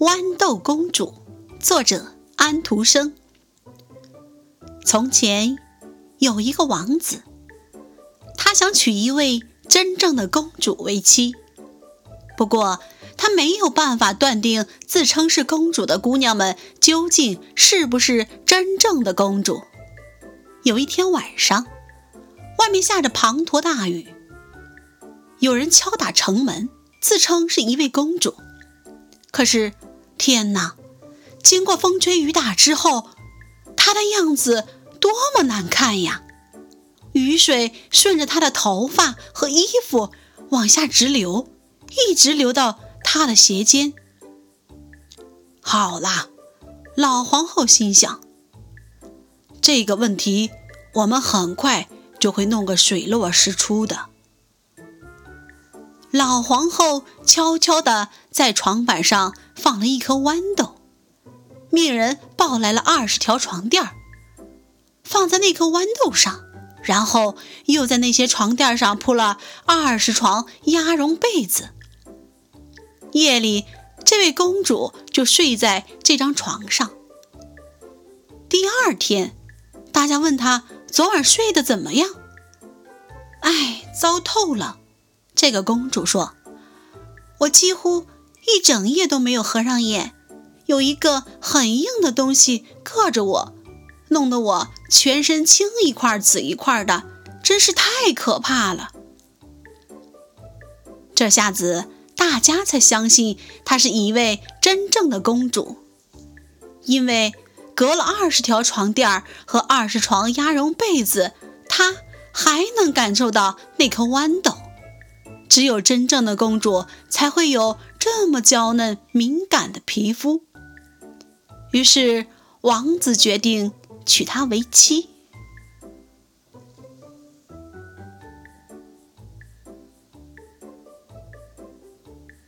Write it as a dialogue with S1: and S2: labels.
S1: 豌豆公主，作者安徒生。从前有一个王子，他想娶一位真正的公主为妻，不过他没有办法断定自称是公主的姑娘们究竟是不是真正的公主。有一天晚上，外面下着滂沱大雨，有人敲打城门，自称是一位公主，可是。天哪！经过风吹雨打之后，她的样子多么难看呀！雨水顺着她的头发和衣服往下直流，一直流到她的鞋尖。好啦，老皇后心想，这个问题我们很快就会弄个水落石出的。老皇后悄悄地在床板上放了一颗豌豆，命人抱来了二十条床垫放在那颗豌豆上，然后又在那些床垫上铺了二十床鸭绒被子。夜里，这位公主就睡在这张床上。第二天，大家问她昨晚睡得怎么样？哎，糟透了。这个公主说：“我几乎一整夜都没有合上眼，有一个很硬的东西硌着我，弄得我全身青一块紫一块的，真是太可怕了。”这下子大家才相信她是一位真正的公主，因为隔了二十条床垫和二十床鸭绒被子，她还能感受到那颗豌豆。只有真正的公主才会有这么娇嫩敏感的皮肤。于是，王子决定娶她为妻。